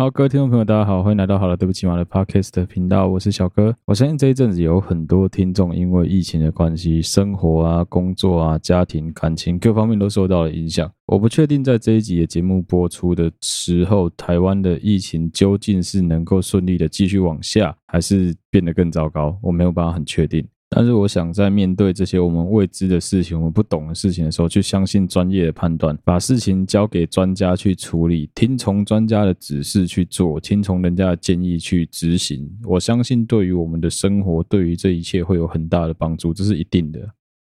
好，各位听众朋友，大家好，欢迎来到好了，对不起马的 Podcast 频道，我是小哥。我相信这一阵子有很多听众因为疫情的关系，生活啊、工作啊、家庭、感情各方面都受到了影响。我不确定在这一集的节目播出的时候，台湾的疫情究竟是能够顺利的继续往下，还是变得更糟糕，我没有办法很确定。但是我想在面对这些我们未知的事情、我们不懂的事情的时候，去相信专业的判断，把事情交给专家去处理，听从专家的指示去做，听从人家的建议去执行。我相信对于我们的生活，对于这一切会有很大的帮助，这是一定的。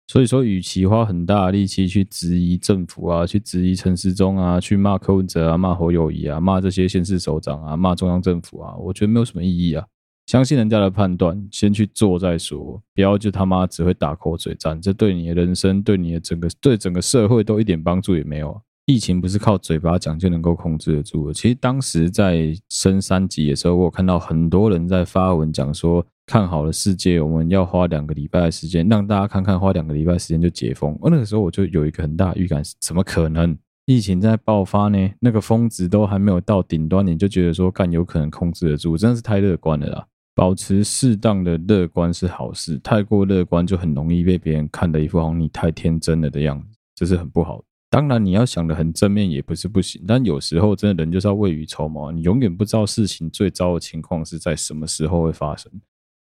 所以说，与其花很大的力气去质疑政府啊，去质疑陈时中啊，去骂柯文哲啊，骂侯友谊啊，骂这些县市首长啊，骂中央政府啊，我觉得没有什么意义啊。相信人家的判断，先去做再说，不要就他妈只会打口水战，这对你的人生、对你的整个、对整个社会都一点帮助也没有啊。疫情不是靠嘴巴讲就能够控制得住的。其实当时在升三级的时候，我有看到很多人在发文讲说，看好了世界，我们要花两个礼拜的时间让大家看看，花两个礼拜时间就解封。而那个时候我就有一个很大预感，怎么可能？疫情在爆发呢？那个峰值都还没有到顶端，你就觉得说，干有可能控制得住？真的是太乐观了啦！保持适当的乐观是好事，太过乐观就很容易被别人看的一副好像你太天真了的样子，这是很不好的。当然，你要想的很正面也不是不行，但有时候真的人就是要未雨绸缪，你永远不知道事情最糟的情况是在什么时候会发生。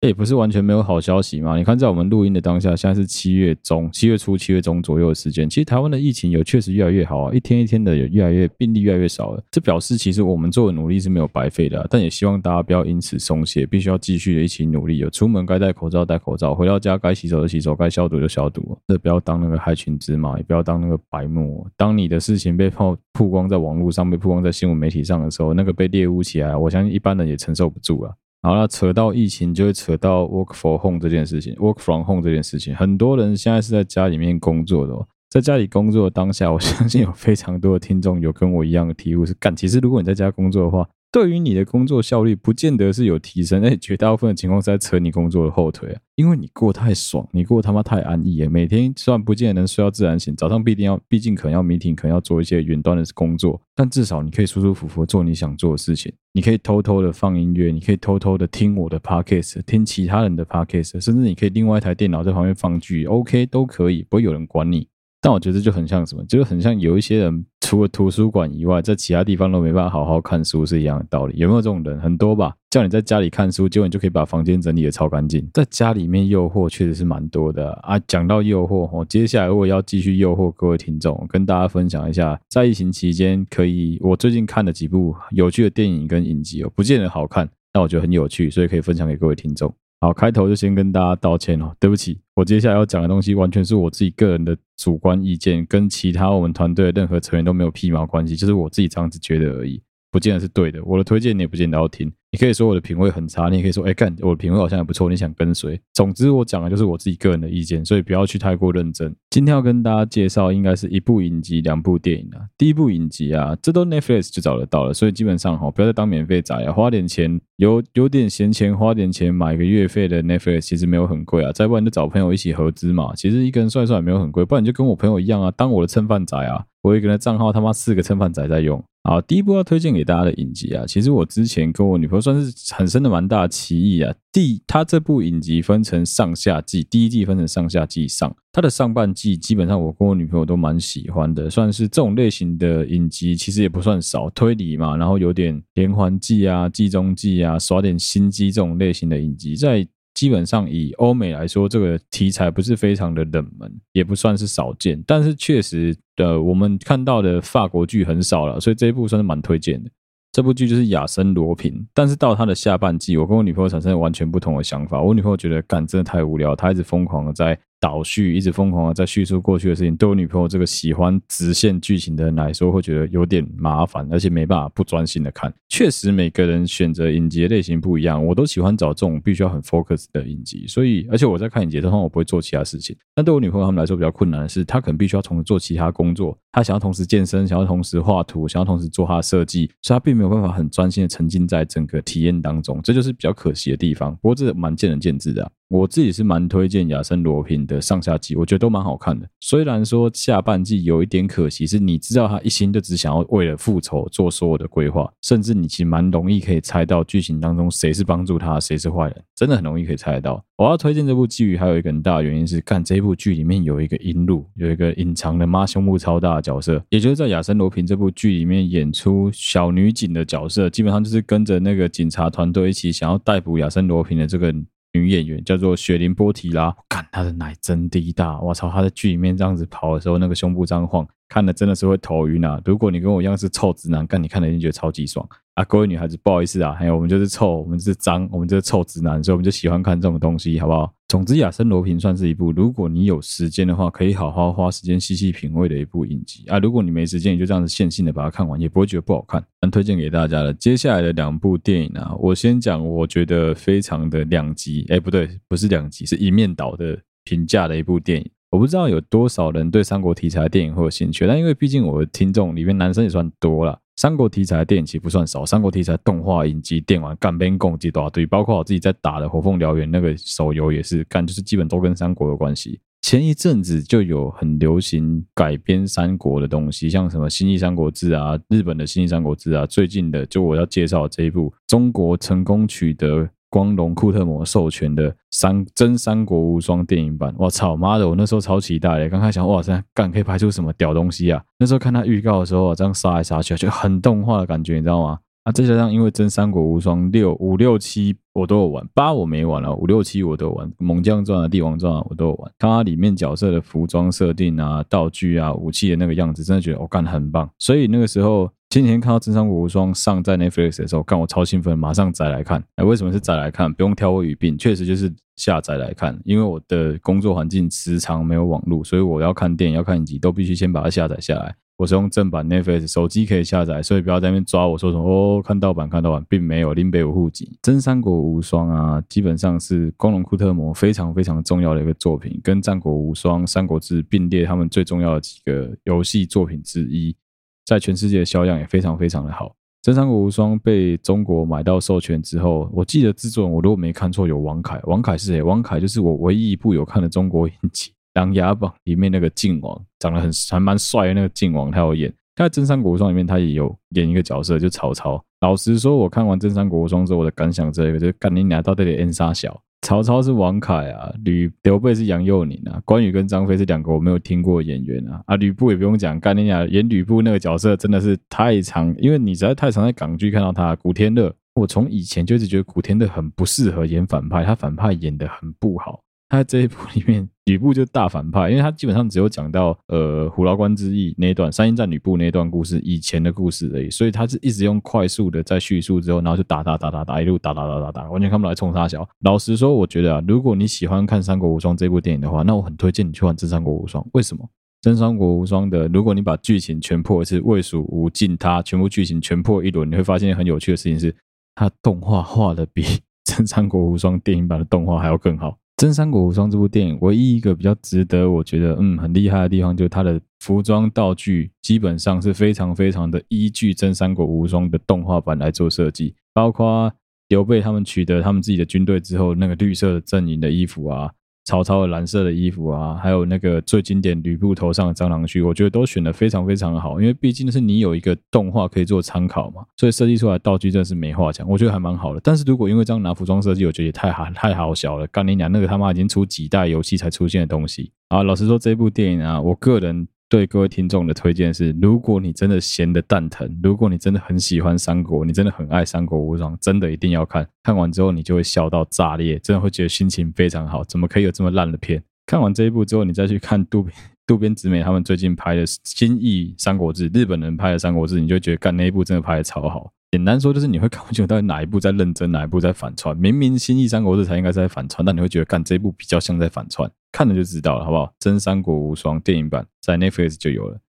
也不是完全没有好消息嘛？你看，在我们录音的当下，现在是七月中、七月初、七月中左右的时间。其实台湾的疫情有确实越来越好啊，一天一天的有越来越病例越来越少了。这表示其实我们做的努力是没有白费的，但也希望大家不要因此松懈，必须要继续的一起努力。有出门该戴口罩戴口罩，回到家该洗手就洗手，该消毒就消毒。这不要当那个害群之马，也不要当那个白目。当你的事情被曝曝光在网络上，被曝光在新闻媒体上的时候，那个被猎污起来，我相信一般人也承受不住啊。好了，扯到疫情就会扯到 work for home 这件事情，work from home 这件事情，很多人现在是在家里面工作的哦，在家里工作的当下，我相信有非常多的听众有跟我一样的体悟是干，其实如果你在家工作的话。对于你的工作效率，不见得是有提升，而且绝大部分的情况是在扯你工作的后腿啊，因为你过太爽，你过他妈太安逸了，每天虽然不见得能睡到自然醒，早上必定要，毕竟可能要 meeting，可能要做一些远端的工作，但至少你可以舒舒服服做你想做的事情，你可以偷偷的放音乐，你可以偷偷的听我的 podcast，听其他人的 podcast，甚至你可以另外一台电脑在旁边放剧，OK 都可以，不会有人管你。但我觉得就很像什么，就是很像有一些人除了图书馆以外，在其他地方都没办法好好看书是一样的道理。有没有这种人？很多吧。叫你在家里看书，结果你就可以把房间整理得超干净。在家里面诱惑确实是蛮多的啊。讲到诱惑，哦，接下来我要继续诱惑各位听众，跟大家分享一下，在疫情期间可以我最近看了几部有趣的电影跟影集哦，不见得好看，但我觉得很有趣，所以可以分享给各位听众。好，开头就先跟大家道歉哦，对不起，我接下来要讲的东西完全是我自己个人的主观意见，跟其他我们团队的任何成员都没有屁毛关系，就是我自己这样子觉得而已。不见得是对的，我的推荐你也不见得要听。你可以说我的品味很差，你也可以说，哎，干，我的品味好像也不错，你想跟随。总之，我讲的就是我自己个人的意见，所以不要去太过认真。今天要跟大家介绍，应该是一部影集、两部电影啊。第一部影集啊，这都 Netflix 就找得到了，所以基本上哈，不要再当免费仔啊，花点钱，有有点闲钱，花点钱买个月费的 Netflix，其实没有很贵啊。再不然就找朋友一起合资嘛，其实一个人算一算也没有很贵，不然你就跟我朋友一样啊，当我的蹭饭仔啊。我一个人的账号他妈四个蹭饭仔在用。好，第一部要推荐给大家的影集啊，其实我之前跟我女朋友算是很深的蛮大的歧义啊。第，它这部影集分成上下季，第一季分成上下季上，它的上半季基本上我跟我女朋友都蛮喜欢的，算是这种类型的影集，其实也不算少，推理嘛，然后有点连环计啊、计中计啊，耍点心机这种类型的影集，在。基本上以欧美来说，这个题材不是非常的冷门，也不算是少见，但是确实的，我们看到的法国剧很少了，所以这一部算是蛮推荐的。这部剧就是《亚森罗平》，但是到它的下半季，我跟我女朋友产生了完全不同的想法。我女朋友觉得，干真的太无聊，她一直疯狂的在。倒叙一直疯狂的在叙述过去的事情，对我女朋友这个喜欢直线剧情的人来说，会觉得有点麻烦，而且没办法不专心的看。确实，每个人选择影集类型不一样，我都喜欢找这种必须要很 focus 的影集。所以，而且我在看影集的时候，我不会做其他事情。但对我女朋友他们来说比较困难的是，她可能必须要同时做其他工作，她想要同时健身，想要同时画图，想要同时做她的设计，所以她并没有办法很专心的沉浸在整个体验当中，这就是比较可惜的地方。不过这蛮见仁见智的。我自己是蛮推荐亚森罗平的上下季，我觉得都蛮好看的。虽然说下半季有一点可惜，是你知道他一心就只想要为了复仇做所有的规划，甚至你其实蛮容易可以猜到剧情当中谁是帮助他，谁是坏人，真的很容易可以猜得到。我要推荐这部剧，还有一个很大的原因是，看这部剧里面有一个阴路，有一个隐藏的妈胸部超大的角色，也就是在亚森罗平这部剧里面演出小女警的角色，基本上就是跟着那个警察团队一起想要逮捕亚森罗平的这个。女演员叫做雪琳波提拉，看她的奶真滴大，我操！她在剧里面这样子跑的时候，那个胸部这样晃，看的真的是会头晕啊！如果你跟我一样是臭直男，干你看了一定觉得超级爽。啊，各位女孩子，不好意思啊，还有我们就是臭，我们是脏，我们就是臭直男，所以我们就喜欢看这种东西，好不好？总之，亚森罗平算是一部，如果你有时间的话，可以好好花时间细细品味的一部影集啊。如果你没时间，你就这样子线性的把它看完，也不会觉得不好看。蛮推荐给大家的。接下来的两部电影啊，我先讲，我觉得非常的两极，哎，不对，不是两极，是一面倒的评价的一部电影。我不知道有多少人对三国题材的电影会有兴趣，但因为毕竟我的听众里面男生也算多了。三国题材的电影其实不算少，三国题材动画、影集、电玩、干边共一大堆，包括我自己在打的《火凤燎原》那个手游也是干，就是基本都跟三国有关系。前一阵子就有很流行改编三国的东西，像什么《新义三国志》啊，日本的《新义三国志》啊，最近的就我要介绍这一部中国成功取得。光荣库特摩授权的三真三国无双电影版，我操妈的！我那时候超期待的，刚开始想哇塞，干可以拍出什么屌东西啊？那时候看他预告的时候，这样杀来杀去，就很动画的感觉，你知道吗？啊，再加上因为真三国无双六五六七我都有玩，八我没玩了，五六七我都有玩，猛将传啊、帝王传啊我都有玩。看它里面角色的服装设定啊、道具啊、武器的那个样子，真的觉得我干得很棒。所以那个时候。今天看到《真三国无双》上在 Netflix 的时候，看我超兴奋，马上载来看。哎，为什么是载来看？不用挑我语病，确实就是下载来看。因为我的工作环境时常没有网络，所以我要看电影、要看影集，都必须先把它下载下来。我是用正版 Netflix，手机可以下载，所以不要在那边抓我说什么哦，看盗版、看盗版，并没有林北有户籍。《真三国无双》啊，基本上是光荣库特摩非常非常重要的一个作品，跟《战国无双》《三国志》并列他们最重要的几个游戏作品之一。在全世界的销量也非常非常的好。《真三国无双》被中国买到授权之后，我记得制作人我如果没看错有王凯，王凯是谁？王凯就是我唯一一部有看的中国影集《琅琊榜》里面那个靖王，长得很还蛮帅的那个靖王，他有演。他在《真三国无双》里面他也有演一个角色，就曹操。老实说，我看完《真三国无双》之后，我的感想这个就是干你俩到底得 N 杀小。曹操是王凯啊，吕刘备是杨佑宁啊，关羽跟张飞是两个我没有听过演员啊，啊吕布也不用讲，干你俩演吕布那个角色真的是太长，因为你实在太常在港剧看到他。古天乐，我从以前就一直觉得古天乐很不适合演反派，他反派演的很不好。他这一部里面，吕布就大反派，因为他基本上只有讲到呃虎牢关之役那一段，三英战吕布那一段故事以前的故事而已，所以他是一直用快速的在叙述之后，然后就打打打打打，一路打打打打打，完全看不来冲杀小。老实说，我觉得啊，如果你喜欢看《三国无双》这部电影的话，那我很推荐你去玩《真三国无双》。为什么？《真三国无双》的，如果你把剧情全破一次，魏蜀吴晋他全部剧情全破一轮，你会发现很有趣的事情是，他动画画的比《真三国无双》电影版的动画还要更好。《真三国无双》这部电影唯一一个比较值得我觉得嗯很厉害的地方，就是它的服装道具基本上是非常非常的依据《真三国无双》的动画版来做设计，包括刘备他们取得他们自己的军队之后，那个绿色阵营的衣服啊。曹操的蓝色的衣服啊，还有那个最经典吕布头上的蟑螂须，我觉得都选的非常非常的好，因为毕竟是你有一个动画可以做参考嘛，所以设计出来的道具真的是没话讲，我觉得还蛮好的。但是如果因为这样拿服装设计，我觉得也太好太好笑了。干你娘，那个他妈已经出几代游戏才出现的东西啊！老实说，这部电影啊，我个人。对各位听众的推荐是：如果你真的闲得蛋疼，如果你真的很喜欢三国，你真的很爱《三国无双》，真的一定要看。看完之后，你就会笑到炸裂，真的会觉得心情非常好。怎么可以有这么烂的片？看完这一部之后，你再去看渡边渡边直美他们最近拍的《新义三国志》，日本人拍的《三国志》，你就觉得干那一部真的拍得超好。简单说就是你会看不清楚到底哪一部在认真，哪一部在反串。明明《新义三国志》才应该是在反串，但你会觉得干这一部比较像在反串，看了就知道了，好不好？《真三国无双》电影版在 Netflix 就有了。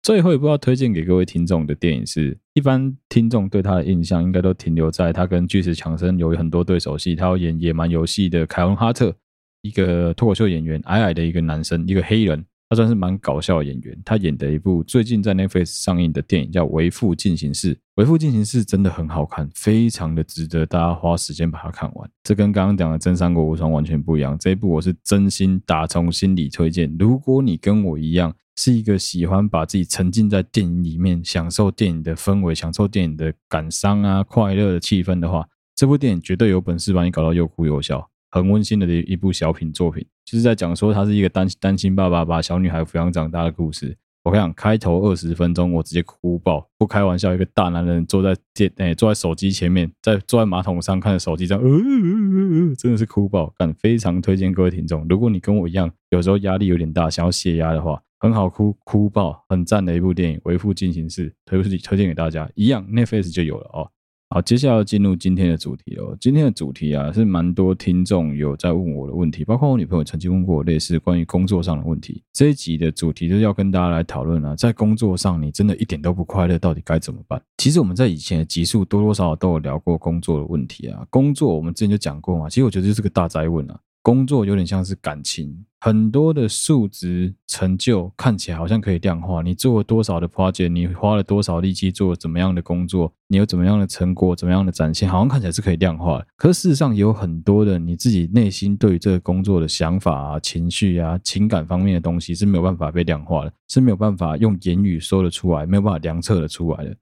最后一部要推荐给各位听众的电影是，一般听众对他的印象应该都停留在他跟巨石强森有很多对手戏，他要演野蛮游戏的凯文哈特，一个脱口秀演员，矮矮的一个男生，一个黑人。他算是蛮搞笑的演员。他演的一部最近在 Netflix 上映的电影叫《为父进行式》，《为父进行式》真的很好看，非常的值得大家花时间把它看完。这跟刚刚讲的《真三国无双》完全不一样。这一部我是真心打从心里推荐。如果你跟我一样是一个喜欢把自己沉浸在电影里面，享受电影的氛围，享受电影的感伤啊、快乐的气氛的话，这部电影绝对有本事把你搞到又哭又笑。很温馨的一一部小品作品，就是在讲说他是一个单单亲爸爸把小女孩抚养长大的故事。我跟你讲，开头二十分钟我直接哭爆，不开玩笑，一个大男人坐在电诶、坐在手机前面，在坐在马桶上看着手机这样，呃，呃，呃，真的是哭爆，干，非常推荐各位听众，如果你跟我一样，有时候压力有点大，想要泄压的话，很好哭，哭爆，很赞的一部电影《为父进行式》，推推推荐给大家，一样 Netflix 就有了哦。好，接下来要进入今天的主题哦。今天的主题啊，是蛮多听众有在问我的问题，包括我女朋友曾经问过我类似关于工作上的问题。这一集的主题就是要跟大家来讨论啊，在工作上你真的一点都不快乐，到底该怎么办？其实我们在以前的集数多多少少都有聊过工作的问题啊。工作我们之前就讲过嘛，其实我觉得就是个大哉问啊。工作有点像是感情，很多的数值成就看起来好像可以量化。你做了多少的 project，你花了多少力气做怎么样的工作，你有怎么样的成果，怎么样的展现，好像看起来是可以量化的。可事实上，有很多的你自己内心对于这个工作的想法啊、情绪啊、情感方面的东西是没有办法被量化的，是没有办法用言语说得出来，没有办法量测得出来的。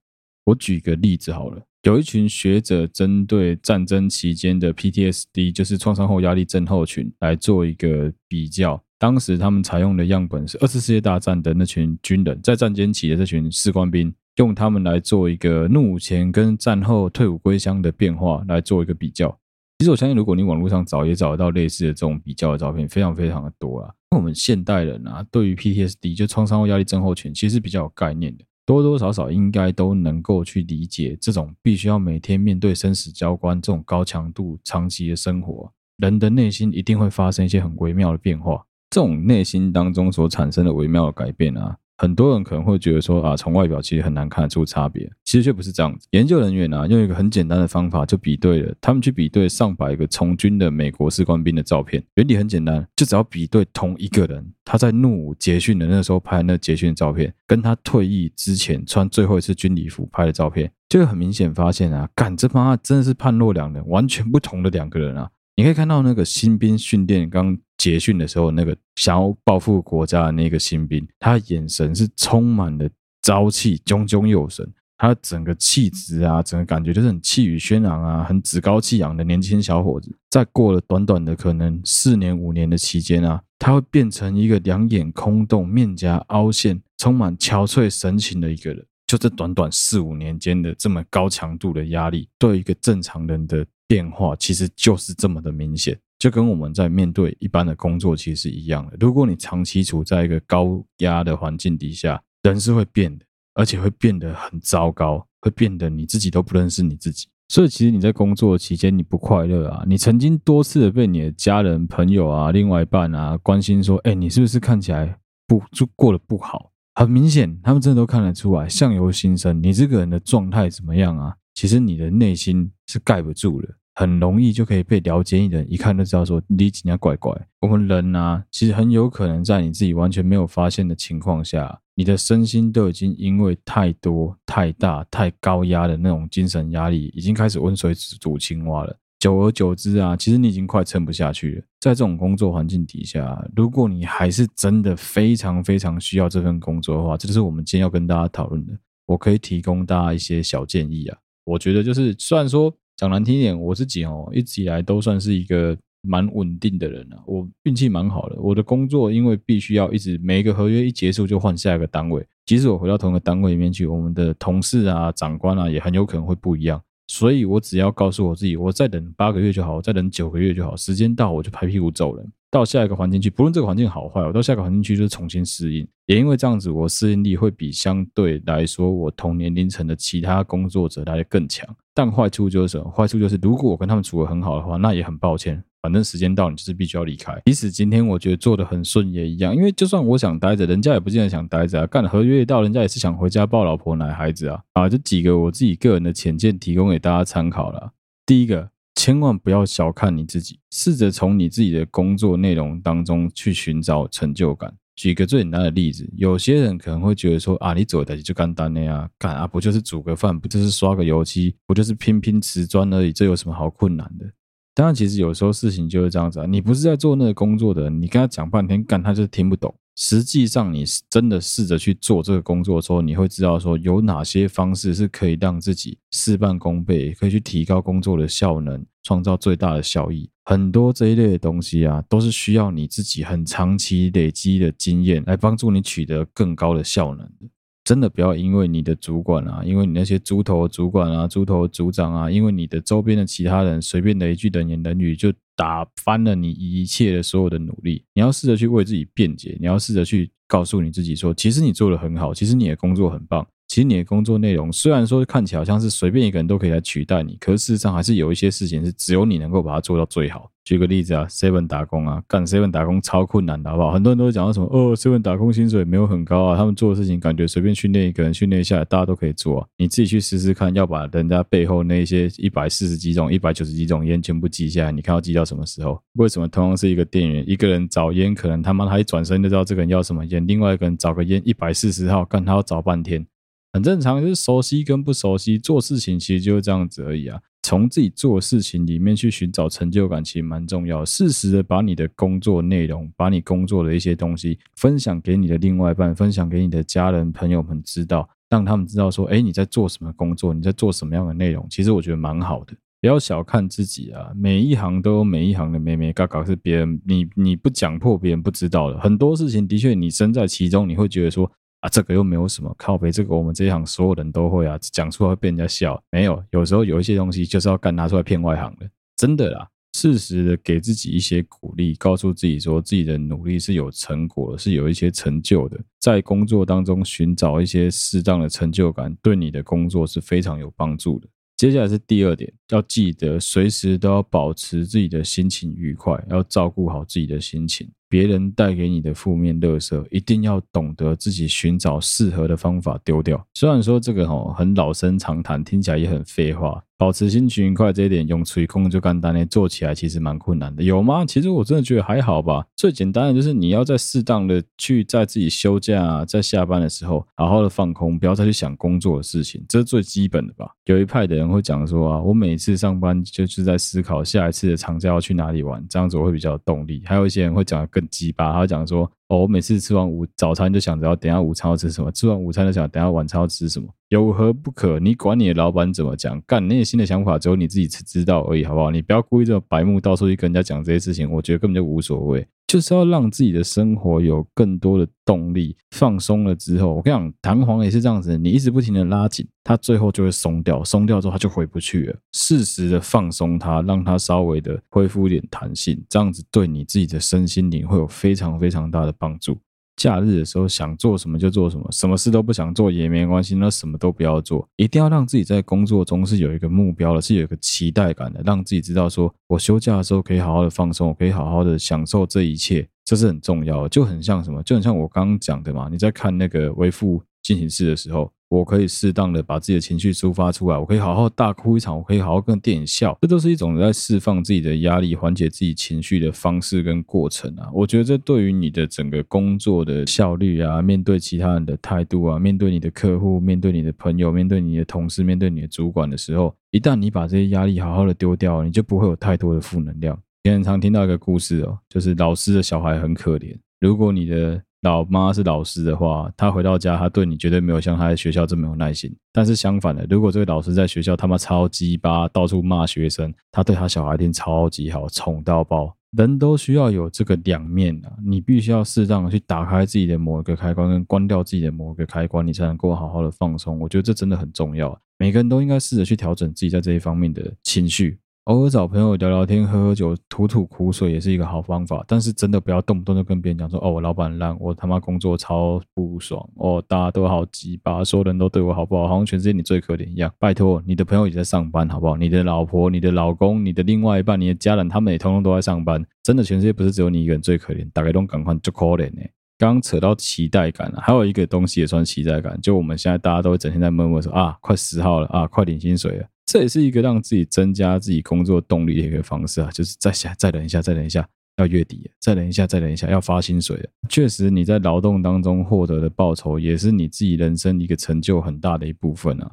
我举个例子好了。有一群学者针对战争期间的 PTSD，就是创伤后压力症候群，来做一个比较。当时他们采用的样本是二次世界大战的那群军人，在战间期的这群士官兵，用他们来做一个入伍前跟战后退伍归乡的变化，来做一个比较。其实我相信，如果你网络上找，也找得到类似的这种比较的照片，非常非常的多啊。那我们现代人啊，对于 PTSD 就创伤后压力症候群，其实比较有概念的。多多少少应该都能够去理解，这种必须要每天面对生死交关、这种高强度、长期的生活，人的内心一定会发生一些很微妙的变化。这种内心当中所产生的微妙的改变啊。很多人可能会觉得说啊，从外表其实很难看得出差别，其实却不是这样子。研究人员啊，用一个很简单的方法就比对了，他们去比对上百个从军的美国士官兵的照片，原理很简单，就只要比对同一个人，他在入伍结训的那时候拍那结训的照片，跟他退役之前穿最后一次军礼服拍的照片，就会很明显发现啊，干这妈真的是判若两人，完全不同的两个人啊。你可以看到那个新兵训练刚结训的时候，那个想要报复国家的那个新兵，他眼神是充满了朝气，炯炯有神。他整个气质啊，整个感觉就是很气宇轩昂啊，很趾高气扬的年轻小伙子。在过了短短的可能四年五年的期间啊，他会变成一个两眼空洞、面颊凹陷、充满憔悴神情的一个人。就这短短四五年间的这么高强度的压力，对一个正常人的。变化其实就是这么的明显，就跟我们在面对一般的工作其实是一样的。如果你长期处在一个高压的环境底下，人是会变的，而且会变得很糟糕，会变得你自己都不认识你自己。所以，其实你在工作期间你不快乐啊，你曾经多次的被你的家人、朋友啊、另外一半啊关心说：“哎，你是不是看起来不就过得不好？”很明显，他们真的都看得出来，相由心生，你这个人的状态怎么样啊？其实你的内心是盖不住的。很容易就可以被了解你的人，一看就知道说你今天怪怪。我们人啊，其实很有可能在你自己完全没有发现的情况下，你的身心都已经因为太多、太大、太高压的那种精神压力，已经开始温水煮青蛙了。久而久之啊，其实你已经快撑不下去了。在这种工作环境底下，如果你还是真的非常非常需要这份工作的话，这就是我们今天要跟大家讨论的。我可以提供大家一些小建议啊。我觉得就是虽然说。讲难听一点，我自己哦，一直以来都算是一个蛮稳定的人啊。我运气蛮好的，我的工作因为必须要一直每一个合约一结束就换下一个单位，即使我回到同一个单位里面去，我们的同事啊、长官啊也很有可能会不一样。所以我只要告诉我自己，我再等八个月就好，我再等九个月就好，时间到我就拍屁股走了。到下一个环境去，不论这个环境好坏，我到下一个环境去就是重新适应。也因为这样子，我适应力会比相对来说我同年龄层的其他工作者来得更强。但坏处就是什么？坏处就是如果我跟他们处得很好的话，那也很抱歉，反正时间到你就是必须要离开。即使今天我觉得做得很顺也一样，因为就算我想待着，人家也不见得想待着啊。干合约一到，人家也是想回家抱老婆、奶孩子啊。啊，这几个我自己个人的浅见提供给大家参考了。第一个。千万不要小看你自己，试着从你自己的工作内容当中去寻找成就感，举个最简单的例子，有些人可能会觉得说啊，你做的就干单的呀，干啊，不就是煮个饭，不就是刷个油漆，不就是拼拼瓷砖而已，这有什么好困难的？当然，其实有时候事情就是这样子啊，你不是在做那个工作的，你跟他讲半天，干他就听不懂。实际上，你真的试着去做这个工作的时候，你会知道说有哪些方式是可以让自己事半功倍，可以去提高工作的效能，创造最大的效益。很多这一类的东西啊，都是需要你自己很长期累积的经验来帮助你取得更高的效能的。真的不要因为你的主管啊，因为你那些猪头主管啊、猪头组长啊，因为你的周边的其他人随便的一句冷言冷语，就打翻了你一切的所有的努力。你要试着去为自己辩解，你要试着去告诉你自己说，其实你做的很好，其实你的工作很棒。其实你的工作内容虽然说看起来好像是随便一个人都可以来取代你，可是事实上还是有一些事情是只有你能够把它做到最好。举个例子啊，seven 打工啊，干 seven 打工超困难的，好不好？很多人都会讲到什么哦，seven 打工薪水没有很高啊，他们做的事情感觉随便训练一个人训练下来，大家都可以做啊。你自己去试试看，要把人家背后那些一百四十几种、一百九十几种烟全部记下来，你看要记到什么时候？为什么同样是一个店员，一个人找烟可能他妈他一转身就知道这个人要什么烟，另外一个人找个烟一百四十号，干他要找半天。很正常，就是熟悉跟不熟悉，做事情其实就是这样子而已啊。从自己做事情里面去寻找成就感，其实蛮重要。适时的把你的工作内容，把你工作的一些东西分享给你的另外一半，分享给你的家人朋友们知道，让他们知道说，哎，你在做什么工作，你在做什么样的内容。其实我觉得蛮好的。不要小看自己啊，每一行都有每一行的美美嘎嘎，是别人你你不讲破，别人不知道的。很多事情的确你身在其中，你会觉得说。啊，这个又没有什么靠背，这个我们这一行所有人都会啊，讲出来会被人家笑。没有，有时候有一些东西就是要干拿出来骗外行的，真的啦。适时的给自己一些鼓励，告诉自己说自己的努力是有成果，是有一些成就的，在工作当中寻找一些适当的成就感，对你的工作是非常有帮助的。接下来是第二点，要记得随时都要保持自己的心情愉快，要照顾好自己的心情。别人带给你的负面垃圾，一定要懂得自己寻找适合的方法丢掉。虽然说这个吼很老生常谈，听起来也很废话。保持心情愉快这一点，用吹空就干单呢做起来其实蛮困难的，有吗？其实我真的觉得还好吧。最简单的就是你要在适当的去在自己休假啊，在下班的时候，好好的放空，不要再去想工作的事情，这是最基本的吧。有一派的人会讲说啊，我每次上班就是在思考下一次的长假要去哪里玩，这样子我会比较有动力。还有一些人会讲得更鸡巴，他讲说。哦，我每次吃完午早餐就想着要等下午餐要吃什么，吃完午餐就想等下晚餐要吃什么，有何不可？你管你的老板怎么讲，干那些新的想法只有你自己知道而已，好不好？你不要故意这么白目，到处去跟人家讲这些事情，我觉得根本就无所谓。就是要让自己的生活有更多的动力，放松了之后，我跟你讲，弹簧也是这样子，你一直不停的拉紧，它最后就会松掉，松掉之后它就回不去了。适时的放松它，让它稍微的恢复一点弹性，这样子对你自己的身心灵会有非常非常大的帮助。假日的时候想做什么就做什么，什么事都不想做也没关系，那什么都不要做。一定要让自己在工作中是有一个目标的，是有一个期待感的，让自己知道说，我休假的时候可以好好的放松，我可以好好的享受这一切，这是很重要的。就很像什么，就很像我刚刚讲的嘛。你在看那个为父进行式的时候。我可以适当的把自己的情绪抒发出来，我可以好好大哭一场，我可以好好跟电影笑，这都是一种在释放自己的压力、缓解自己情绪的方式跟过程啊。我觉得这对于你的整个工作的效率啊，面对其他人的态度啊，面对你的客户、面对你的朋友、面对你的同事、面对你的主管的时候，一旦你把这些压力好好的丢掉，你就不会有太多的负能量。也很常听到一个故事哦，就是老师的小孩很可怜，如果你的老妈是老师的话，她回到家，她对你绝对没有像她在学校这么有耐心。但是相反的，如果这个老师在学校他妈超鸡巴，到处骂学生，他对他小孩一定超级好，宠到爆。人都需要有这个两面啊，你必须要适当的去打开自己的某一个开关，跟关掉自己的某一个开关，你才能够好好的放松。我觉得这真的很重要，每个人都应该试着去调整自己在这一方面的情绪。偶尔找朋友聊聊天、喝喝酒、吐吐苦水也是一个好方法，但是真的不要动不动就跟别人讲说：“哦，我老板烂，我他妈工作超不爽，哦，大家都好鸡巴，所有人都对我好不好？好像全世界你最可怜一样。”拜托，你的朋友也在上班，好不好？你的老婆、你的老公、你的另外一半、你的家人，他们也通通都在上班。真的，全世界不是只有你一个人最可怜，大家都赶快就可怜呢。刚刚扯到期待感了，还有一个东西也算期待感，就我们现在大家都会整天在闷闷说：“啊，快十号了啊，快领薪水了。”这也是一个让自己增加自己工作动力的一个方式啊，就是再想再等一下，再等一下，要月底，再等一下，再等一下，要发薪水了。确实，你在劳动当中获得的报酬，也是你自己人生一个成就很大的一部分啊。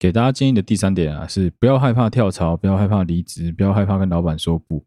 给大家建议的第三点啊，是不要害怕跳槽，不要害怕离职，不要害怕跟老板说不。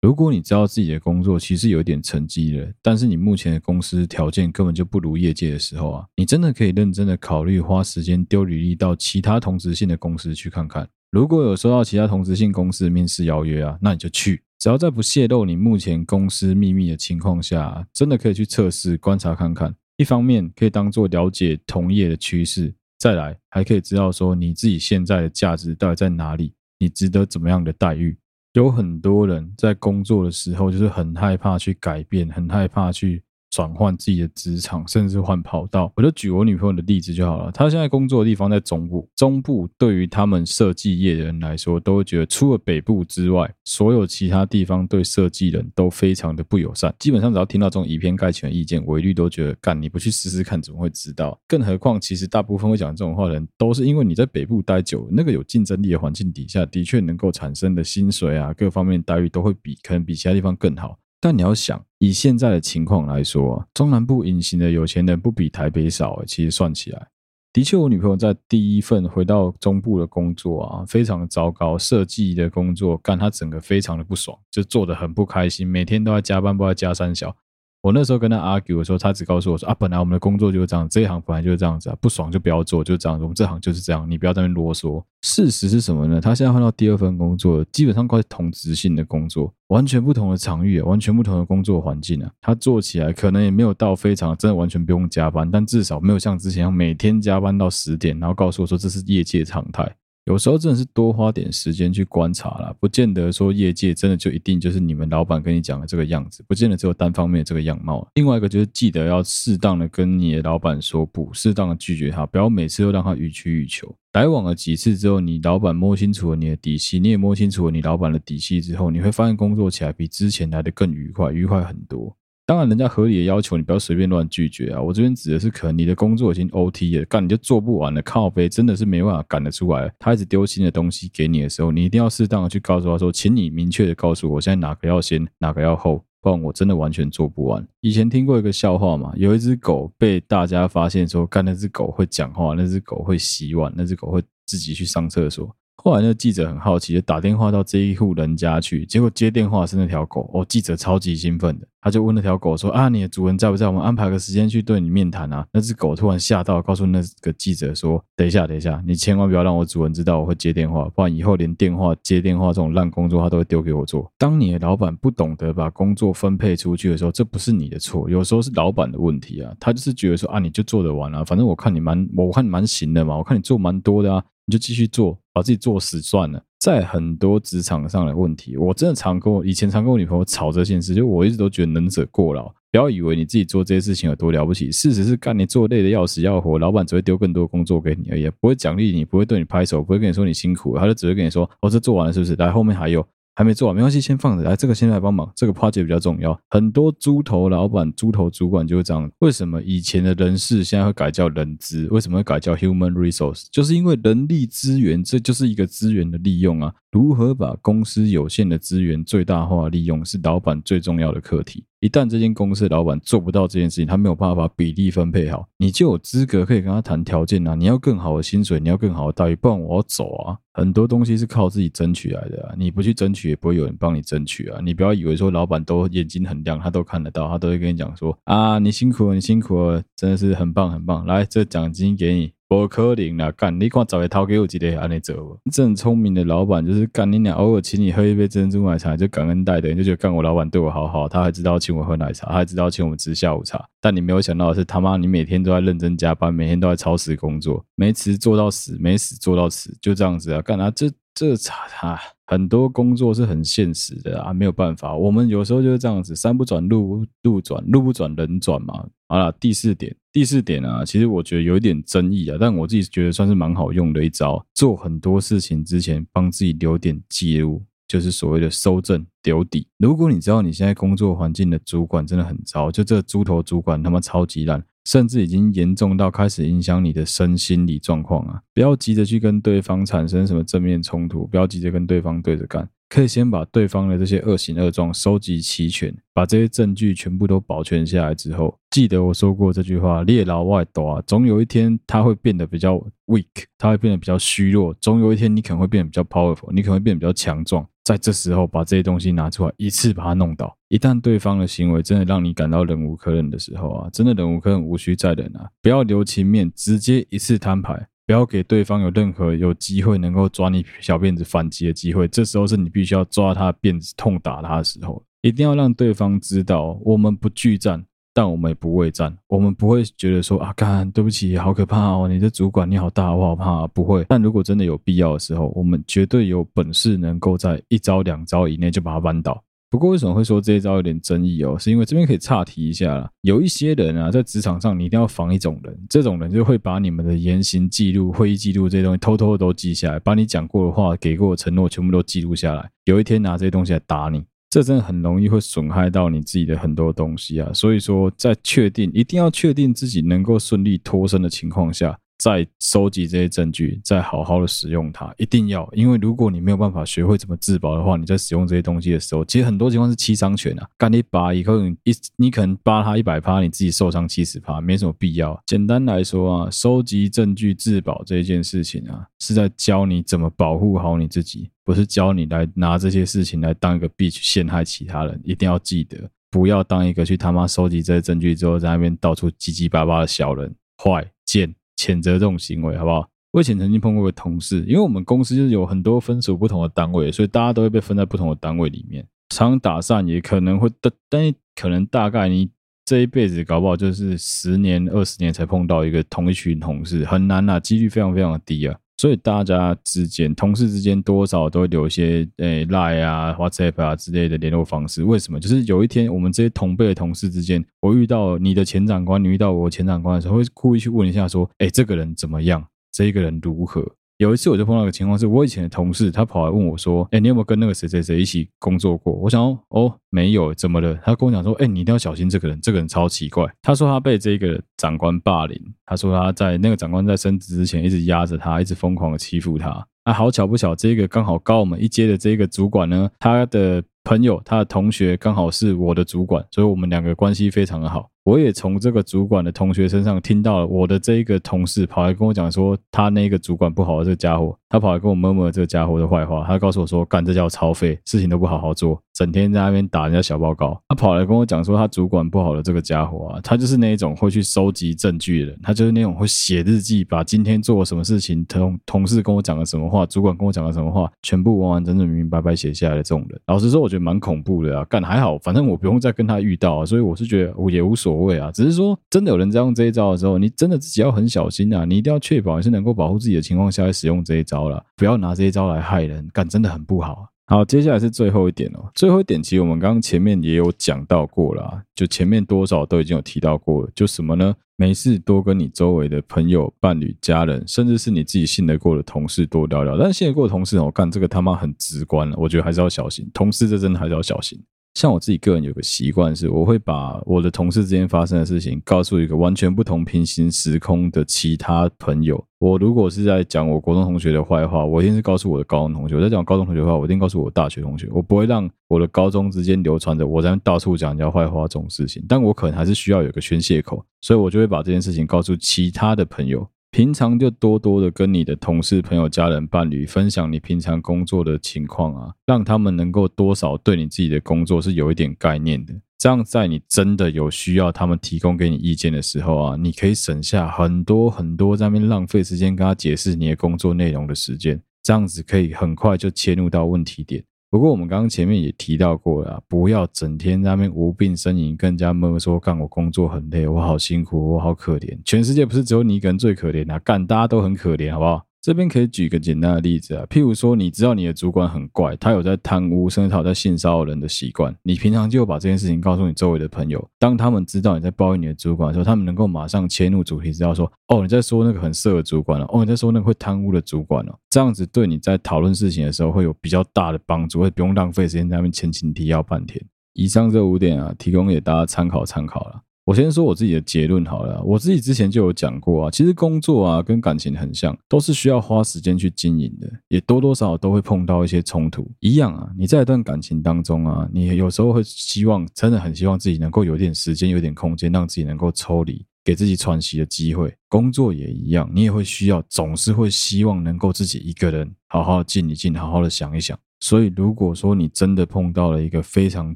如果你知道自己的工作其实有一点成绩了，但是你目前的公司条件根本就不如业界的时候啊，你真的可以认真的考虑花时间丢履历到其他同职性的公司去看看。如果有收到其他同职性公司面试邀约啊，那你就去，只要在不泄露你目前公司秘密的情况下，真的可以去测试观察看看。一方面可以当做了解同业的趋势，再来还可以知道说你自己现在的价值到底在哪里，你值得怎么样的待遇。有很多人在工作的时候，就是很害怕去改变，很害怕去。转换自己的职场，甚至换跑道，我就举我女朋友的例子就好了。她现在工作的地方在中部，中部对于他们设计业的人来说，都会觉得除了北部之外，所有其他地方对设计人都非常的不友善。基本上只要听到这种以偏概全的意见，我一律都觉得干，你不去试试看，怎么会知道？更何况，其实大部分会讲这种话的人，都是因为你在北部待久，那个有竞争力的环境底下，的确能够产生的薪水啊，各方面待遇都会比可能比其他地方更好。但你要想，以现在的情况来说，中南部隐形的有钱人不比台北少。其实算起来，的确，我女朋友在第一份回到中部的工作啊，非常糟糕。设计的工作干她整个非常的不爽，就做的很不开心，每天都要加班，不要加三小。我那时候跟他 argue 的时候，他只告诉我说：“啊，本来我们的工作就是这样，这一行本来就是这样子啊，不爽就不要做，就这样子。我们这行就是这样，你不要在那边啰嗦。”事实是什么呢？他现在换到第二份工作，基本上快同职性的工作，完全不同的场域，完全不同的工作环境啊。他做起来可能也没有到非常真的完全不用加班，但至少没有像之前每天加班到十点，然后告诉我说这是业界常态。有时候真的是多花点时间去观察啦，不见得说业界真的就一定就是你们老板跟你讲的这个样子，不见得只有单方面的这个样貌。另外一个就是记得要适当的跟你的老板说不，适当的拒绝他，不要每次都让他予取予求。来往了几次之后，你老板摸清楚了你的底细，你也摸清楚了你老板的底细之后，你会发现工作起来比之前来的更愉快，愉快很多。当然，人家合理的要求你不要随便乱拒绝啊！我这边指的是，可能你的工作已经 OT 了，干你就做不完了，靠背真的是没办法赶得出来。他一直丢新的东西给你的时候，你一定要适当的去告诉他说，请你明确的告诉我，现在哪个要先，哪个要后，不然我真的完全做不完。以前听过一个笑话嘛，有一只狗被大家发现说，干那只狗会讲话，那只狗会洗碗，那只狗会自己去上厕所。后来那个记者很好奇，就打电话到这一户人家去，结果接电话是那条狗。哦，记者超级兴奋的，他就问那条狗说：“啊，你的主人在不在？我们安排个时间去对你面谈啊。”那只狗突然吓到，告诉那个记者说：“等一下，等一下，你千万不要让我主人知道我会接电话，不然以后连电话接电话这种烂工作他都会丢给我做。”当你的老板不懂得把工作分配出去的时候，这不是你的错，有时候是老板的问题啊。他就是觉得说：“啊，你就做得完啊，反正我看你蛮，我看你蛮行的嘛，我看你做蛮多的啊。”你就继续做，把自己做死算了。在很多职场上的问题，我真的常跟我以前常跟我女朋友吵这件事，就我一直都觉得能者过劳。不要以为你自己做这些事情有多了不起，事实是干你做累的要死要活，老板只会丢更多工作给你而已，不会奖励你，不会对你拍手，不会跟你说你辛苦，他就只会跟你说：“哦，这做完了是不是？来，后面还有。”还没做完，没关系，先放着。来，这个先来帮忙，这个 project 比较重要。很多猪头老板、猪头主管就会这样。为什么以前的人事现在会改叫人资？为什么会改叫 human resource？就是因为人力资源，这就是一个资源的利用啊。如何把公司有限的资源最大化利用，是老板最重要的课题。一旦这间公司老板做不到这件事情，他没有办法把比例分配好，你就有资格可以跟他谈条件啊。你要更好的薪水，你要更好的待遇，不然我要走啊。很多东西是靠自己争取来的啊，你不去争取，也不会有人帮你争取啊。你不要以为说老板都眼睛很亮，他都看得到，他都会跟你讲说啊，你辛苦了，你辛苦了，真的是很棒很棒，来，这奖金给你。不可能啦！干，你看找个掏给我几个安尼做。这很聪明的老板就是干你俩偶尔请你喝一杯珍珠奶茶就感恩戴德，就觉得干我老板对我好好，他还知道请我喝奶茶，他还知道请我们吃下午茶。但你没有想到的是，他妈你每天都在认真加班，每天都在超时工作，没辞做到死，没死做到死，就这样子啊！干啊，这这差他很多工作是很现实的啊，没有办法。我们有时候就是这样子，山不转路路转，路不转人转嘛。好了，第四点，第四点啊，其实我觉得有一点争议啊，但我自己觉得算是蛮好用的一招。做很多事情之前，帮自己留点记录，就是所谓的收证留底。如果你知道你现在工作环境的主管真的很糟，就这猪头主管他妈超级烂，甚至已经严重到开始影响你的身心理状况啊，不要急着去跟对方产生什么正面冲突，不要急着跟对方对着干。可以先把对方的这些恶行恶状收集齐全，把这些证据全部都保全下来之后，记得我说过这句话：猎老外多啊，总有一天他会变得比较 weak，他会变得比较虚弱，总有一天你可能会变得比较 powerful，你可能会变得比较强壮。在这时候把这些东西拿出来，一次把它弄倒。一旦对方的行为真的让你感到忍无可忍的时候啊，真的忍无可忍，无需再忍啊！不要留情面，直接一次摊牌，不要给对方有任何有机会能够抓你小辫子反击的机会。这时候是你必须要抓他的辫子，痛打他的时候。一定要让对方知道，我们不惧战。但我们也不畏战，我们不会觉得说啊，干，对不起，好可怕哦，你的主管你好大，我好怕，不会。但如果真的有必要的时候，我们绝对有本事能够在一招两招以内就把他扳倒。不过为什么会说这一招有点争议哦？是因为这边可以岔题一下啦，有一些人啊，在职场上你一定要防一种人，这种人就会把你们的言行记录、会议记录这些东西偷偷的都记下来，把你讲过的话、给过的承诺全部都记录下来，有一天拿这些东西来打你。这真的很容易会损害到你自己的很多东西啊，所以说在确定一定要确定自己能够顺利脱身的情况下。再收集这些证据，再好好的使用它，一定要，因为如果你没有办法学会怎么自保的话，你在使用这些东西的时候，其实很多情况是七伤拳啊，干你拔以后，一你可能扒他一百趴，你自己受伤七十趴，没什么必要。简单来说啊，收集证据自保这件事情啊，是在教你怎么保护好你自己，不是教你来拿这些事情来当一个币去陷害其他人。一定要记得，不要当一个去他妈收集这些证据之后，在那边到处叽叽巴巴的小人，坏贱。谴责这种行为，好不好？我以前曾经碰过一个同事，因为我们公司就是有很多分属不同的单位，所以大家都会被分在不同的单位里面。常打散也可能会，但但可能大概你这一辈子搞不好就是十年、二十年才碰到一个同一群同事，很难啊，几率非常非常的低啊。所以大家之间，同事之间多少都会留一些诶 Line 啊、WhatsApp 啊之类的联络方式。为什么？就是有一天我们这些同辈的同事之间，我遇到你的前长官，你遇到我前长官的时候，会故意去问一下，说：“诶，这个人怎么样？这个人如何？”有一次我就碰到一个情况，是我以前的同事，他跑来问我说：“哎，你有没有跟那个谁谁谁一起工作过？”我想：“哦，没有，怎么了？”他跟我讲说：“哎，你一定要小心这个人，这个人超奇怪。”他说他被这个长官霸凌，他说他在那个长官在升职之前一直压着他，一直疯狂的欺负他。啊，好巧不巧，这个刚好高我们一阶的这个主管呢，他的朋友，他的同学刚好是我的主管，所以我们两个关系非常的好。我也从这个主管的同学身上听到了我的这一个同事跑来跟我讲说，他那个主管不好的这个家伙，他跑来跟我摸摸这个家伙的坏话，他告诉我说，干这叫超废，事情都不好好做，整天在那边打人家小报告。他跑来跟我讲说，他主管不好的这个家伙啊，他就是那一种会去收集证据的人，他就是那种会写日记，把今天做了什么事情，同同事跟我讲了什么话，主管跟我讲了什么话，全部完完整整、明明白白写下来的这种人。老实说，我觉得蛮恐怖的啊。干还好，反正我不用再跟他遇到啊，所以我是觉得我也无所所谓啊，只是说。真的有人在用这一招的时候，你真的自己要很小心啊！你一定要确保你是能够保护自己的情况下来使用这一招了，不要拿这一招来害人，干真的很不好。好，接下来是最后一点哦。最后一点，其实我们刚刚前面也有讲到过了，就前面多少都已经有提到过了，就什么呢？没事多跟你周围的朋友、伴侣、家人，甚至是你自己信得过的同事多聊聊。但是信得过的同事，我干这个他妈很直观了，我觉得还是要小心。同事这真的还是要小心。像我自己个人有个习惯是，我会把我的同事之间发生的事情告诉一个完全不同平行时空的其他朋友。我如果是在讲我国中同学的坏话，我一定是告诉我的高中同学；我在讲高中同学的话，我一定告诉我大学同学。我不会让我的高中之间流传着我在到处讲人家坏话这种事情。但我可能还是需要有个宣泄口，所以我就会把这件事情告诉其他的朋友。平常就多多的跟你的同事、朋友、家人、伴侣分享你平常工作的情况啊，让他们能够多少对你自己的工作是有一点概念的。这样在你真的有需要他们提供给你意见的时候啊，你可以省下很多很多在那边浪费时间跟他解释你的工作内容的时间。这样子可以很快就切入到问题点。不过我们刚刚前面也提到过了，不要整天在那边无病呻吟，跟人家闷说干我工作很累，我好辛苦，我好可怜。全世界不是只有你一个人最可怜啊，干大家都很可怜，好不好？这边可以举个简单的例子啊，譬如说，你知道你的主管很怪，他有在贪污，甚至他有在性骚扰人的习惯，你平常就把这件事情告诉你周围的朋友，当他们知道你在抱怨你的主管的时候，他们能够马上切入主题，知道说，哦，你在说那个很色的主管了，哦，你在说那个会贪污的主管了，这样子对你在讨论事情的时候会有比较大的帮助，会不用浪费时间在那边前情提要半天。以上这五点啊，提供给大家参考参考了。我先说我自己的结论好了，我自己之前就有讲过啊，其实工作啊跟感情很像，都是需要花时间去经营的，也多多少少都会碰到一些冲突。一样啊，你在一段感情当中啊，你有时候会希望，真的很希望自己能够有点时间、有点空间，让自己能够抽离，给自己喘息的机会。工作也一样，你也会需要，总是会希望能够自己一个人好好静一静，好好的想一想。所以，如果说你真的碰到了一个非常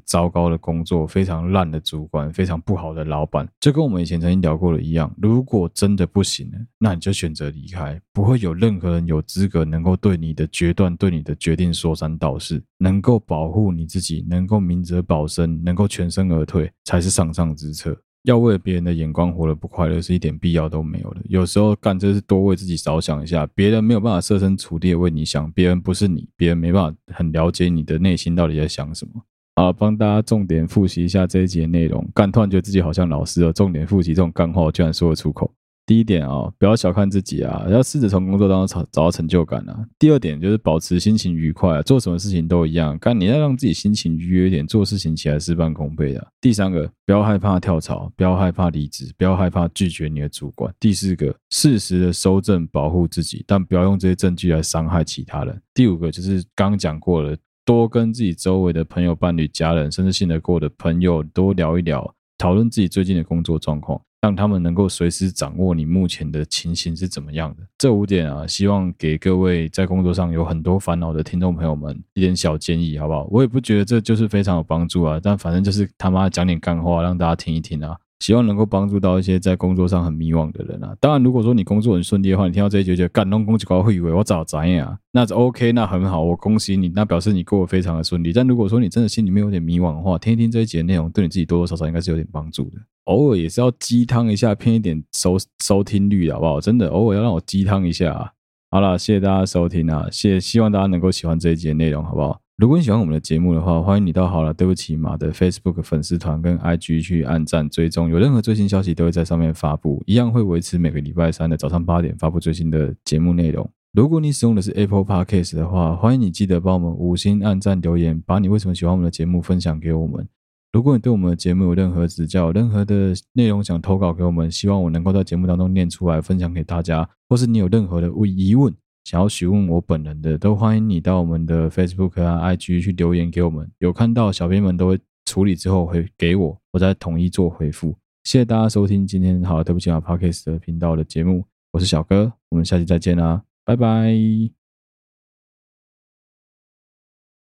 糟糕的工作、非常烂的主管、非常不好的老板，就跟我们以前曾经聊过的一样，如果真的不行了，那你就选择离开。不会有任何人有资格能够对你的决断、对你的决定说三道四。能够保护你自己，能够明哲保身，能够全身而退，才是上上之策。要为别人的眼光活得不快乐，是一点必要都没有的。有时候干这是多为自己着想一下，别人没有办法设身处地为你想，别人不是你，别人没办法很了解你的内心到底在想什么。好，帮大家重点复习一下这一节内容。干，突然觉得自己好像老师了，重点复习这种干话，居然说得出口。第一点啊、哦，不要小看自己啊，要试着从工作当中找找到成就感啊。第二点就是保持心情愉快啊，做什么事情都一样，干你要让自己心情愉悦一点，做事情起来事半功倍的、啊。第三个，不要害怕跳槽，不要害怕离职，不要害怕拒绝你的主管。第四个，适时的收证保护自己，但不要用这些证据来伤害其他人。第五个就是刚讲过了，多跟自己周围的朋友、伴侣、家人，甚至信得过的朋友多聊一聊，讨论自己最近的工作状况。让他们能够随时掌握你目前的情形是怎么样的。这五点啊，希望给各位在工作上有很多烦恼的听众朋友们一点小建议，好不好？我也不觉得这就是非常有帮助啊，但反正就是他妈讲点干话，让大家听一听啊。希望能够帮助到一些在工作上很迷惘的人啊！当然，如果说你工作很顺利的话，你听到这一句就感动攻击高会以为我早怎样，那 OK，那很好，我恭喜你，那表示你过得非常的顺利。但如果说你真的心里面有点迷惘的话，听一听这一集的内容，对你自己多多少少应该是有点帮助的。偶尔也是要鸡汤一下，骗一点收收听率，好不好？真的，偶尔要让我鸡汤一下啊！好了，谢谢大家收听啊！谢谢，希望大家能够喜欢这一集的内容，好不好？如果你喜欢我们的节目的话，欢迎你到好了，对不起马的 Facebook 粉丝团跟 IG 去按赞追踪，有任何最新消息都会在上面发布，一样会维持每个礼拜三的早上八点发布最新的节目内容。如果你使用的是 Apple Podcast 的话，欢迎你记得帮我们五星按赞留言，把你为什么喜欢我们的节目分享给我们。如果你对我们的节目有任何指教，任何的内容想投稿给我们，希望我能够在节目当中念出来分享给大家，或是你有任何的疑问。想要询问我本人的，都欢迎你到我们的 Facebook 啊、IG 去留言给我们。有看到小编们都会处理之后会给我，我再统一做回复。谢谢大家收听今天好了，对不起啊，Podcast 频道的节目，我是小哥，我们下期再见啦，拜拜。